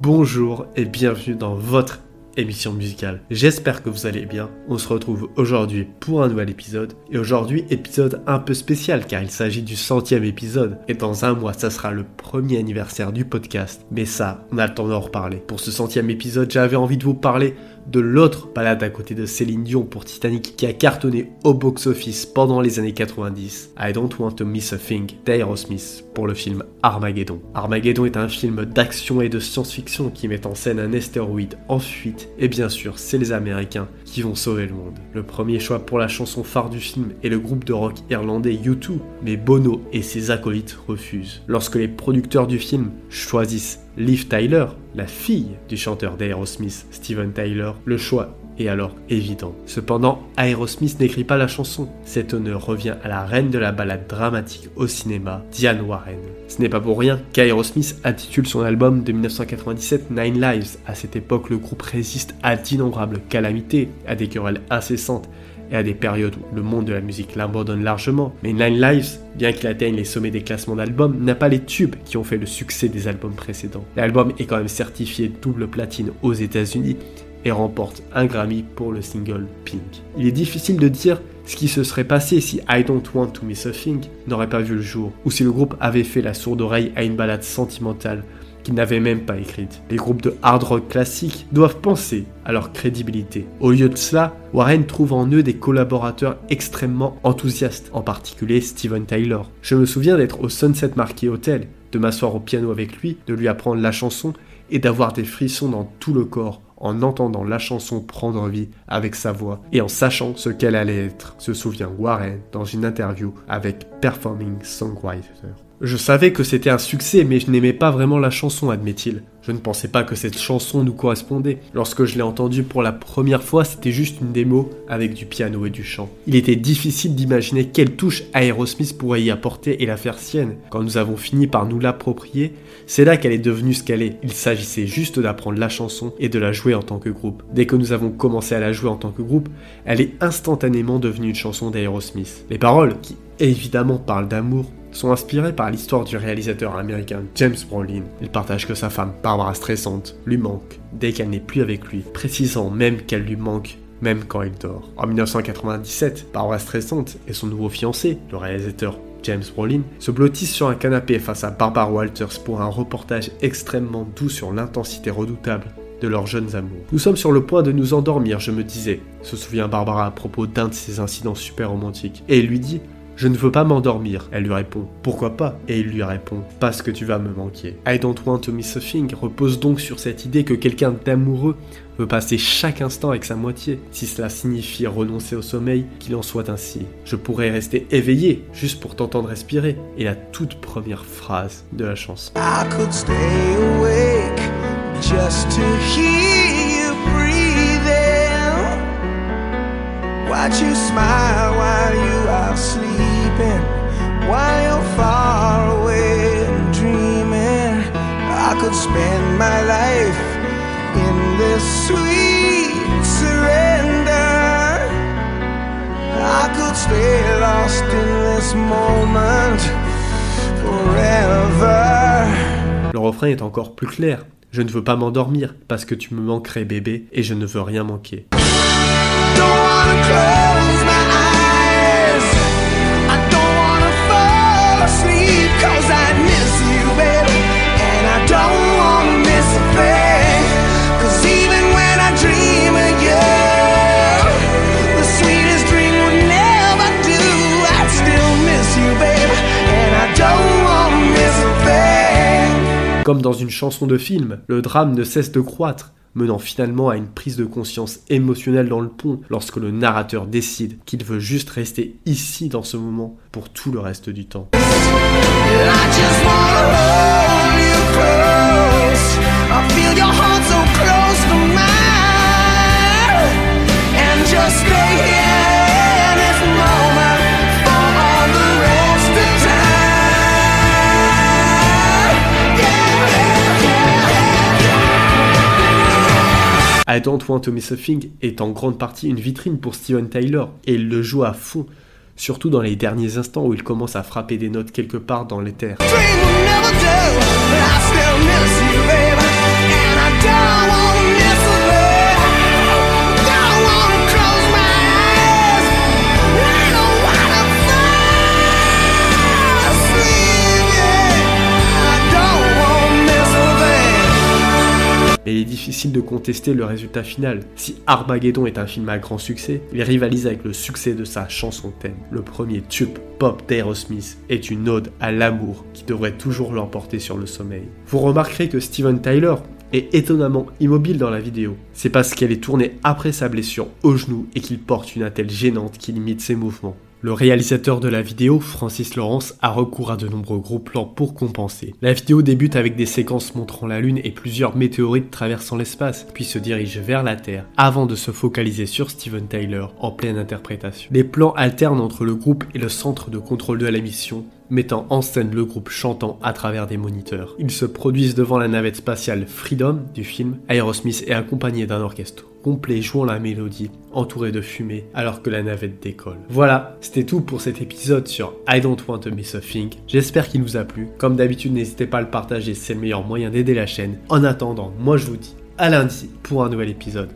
Bonjour et bienvenue dans votre émission musicale. J'espère que vous allez bien. On se retrouve aujourd'hui pour un nouvel épisode. Et aujourd'hui, épisode un peu spécial car il s'agit du centième épisode. Et dans un mois, ça sera le premier anniversaire du podcast. Mais ça, on a le temps d'en reparler. Pour ce centième épisode, j'avais envie de vous parler de l'autre balade à côté de Céline Dion pour Titanic qui a cartonné au box-office pendant les années 90, I Don't Want to Miss a Thing d'Aerosmith pour le film Armageddon. Armageddon est un film d'action et de science-fiction qui met en scène un astéroïde en fuite et bien sûr c'est les Américains qui vont sauver le monde. Le premier choix pour la chanson phare du film est le groupe de rock irlandais U2, mais Bono et ses acolytes refusent. Lorsque les producteurs du film choisissent Liv Tyler, la fille du chanteur d'Aerosmith, Steven Tyler, le choix est alors évident. Cependant, Aerosmith n'écrit pas la chanson. Cet honneur revient à la reine de la balade dramatique au cinéma, Diane Warren. Ce n'est pas pour rien qu'Aerosmith intitule son album de 1997 Nine Lives. À cette époque, le groupe résiste à d'innombrables calamités, à des querelles incessantes et à des périodes où le monde de la musique l'abandonne largement. Mais Nine Lives, bien qu'il atteigne les sommets des classements d'albums, n'a pas les tubes qui ont fait le succès des albums précédents. L'album est quand même certifié double platine aux États-Unis et remporte un Grammy pour le single Pink. Il est difficile de dire ce qui se serait passé si I Don't Want to Miss a Thing n'aurait pas vu le jour, ou si le groupe avait fait la sourde oreille à une balade sentimentale qu'ils n'avaient même pas écrite. Les groupes de hard rock classiques doivent penser à leur crédibilité. Au lieu de cela, Warren trouve en eux des collaborateurs extrêmement enthousiastes, en particulier Steven Tyler. Je me souviens d'être au Sunset Marquis Hotel, de m'asseoir au piano avec lui, de lui apprendre la chanson et d'avoir des frissons dans tout le corps en entendant la chanson prendre vie avec sa voix et en sachant ce qu'elle allait être, se souvient Warren dans une interview avec Performing Songwriter. Je savais que c'était un succès, mais je n'aimais pas vraiment la chanson, admet-il. Je ne pensais pas que cette chanson nous correspondait. Lorsque je l'ai entendue pour la première fois, c'était juste une démo avec du piano et du chant. Il était difficile d'imaginer quelle touche Aerosmith pourrait y apporter et la faire sienne. Quand nous avons fini par nous l'approprier, c'est là qu'elle est devenue ce qu'elle est. Il s'agissait juste d'apprendre la chanson et de la jouer en tant que groupe. Dès que nous avons commencé à la jouer en tant que groupe, elle est instantanément devenue une chanson d'Aerosmith. Les paroles, qui évidemment parlent d'amour, sont inspirés par l'histoire du réalisateur américain James Brolin. Il partage que sa femme, Barbara stressante, lui manque dès qu'elle n'est plus avec lui, précisant même qu'elle lui manque même quand il dort. En 1997, Barbara stressante et son nouveau fiancé, le réalisateur James Brolin, se blottissent sur un canapé face à Barbara Walters pour un reportage extrêmement doux sur l'intensité redoutable de leurs jeunes amours. Nous sommes sur le point de nous endormir, je me disais, se souvient Barbara à propos d'un de ces incidents super romantiques. Et lui dit je ne veux pas m'endormir. Elle lui répond Pourquoi pas? Et il lui répond Parce que tu vas me manquer. I don't want to miss a repose donc sur cette idée que quelqu'un d'amoureux veut passer chaque instant avec sa moitié. Si cela signifie renoncer au sommeil, qu'il en soit ainsi. Je pourrais rester éveillé juste pour t'entendre respirer. Et la toute première phrase de la chanson. I could stay awake just to hear you Watch you smile while you are sleeping, while you're far away and dreaming. I could spend my life in this sweet surrender. I could stay lost in this moment forever. Le refrain est encore plus clair. Je ne veux pas m'endormir parce que tu me manquerais bébé et je ne veux rien manquer. Comme dans une chanson de film, le drame ne cesse de croître menant finalement à une prise de conscience émotionnelle dans le pont lorsque le narrateur décide qu'il veut juste rester ici dans ce moment pour tout le reste du temps. Don't Want to Miss a Thing est en grande partie une vitrine pour Steven Tyler et il le joue à fond surtout dans les derniers instants où il commence à frapper des notes quelque part dans l'éther. mais difficile de contester le résultat final. Si Armageddon est un film à grand succès, il rivalise avec le succès de sa chanson thème. Le premier tube pop d'Aerosmith est une ode à l'amour qui devrait toujours l'emporter sur le sommeil. Vous remarquerez que Steven Tyler est étonnamment immobile dans la vidéo. C'est parce qu'elle est tournée après sa blessure au genou et qu'il porte une attelle gênante qui limite ses mouvements. Le réalisateur de la vidéo, Francis Lawrence, a recours à de nombreux gros plans pour compenser. La vidéo débute avec des séquences montrant la Lune et plusieurs météorites traversant l'espace, puis se dirige vers la Terre, avant de se focaliser sur Steven Tyler en pleine interprétation. Les plans alternent entre le groupe et le centre de contrôle de la mission, mettant en scène le groupe chantant à travers des moniteurs. Ils se produisent devant la navette spatiale Freedom du film. Aerosmith est accompagné d'un orchestre complet jouant la mélodie, entouré de fumée, alors que la navette décolle. Voilà, c'était tout pour cet épisode sur I Don't Want to Miss a Thing. J'espère qu'il vous a plu. Comme d'habitude, n'hésitez pas à le partager, c'est le meilleur moyen d'aider la chaîne. En attendant, moi je vous dis à lundi pour un nouvel épisode.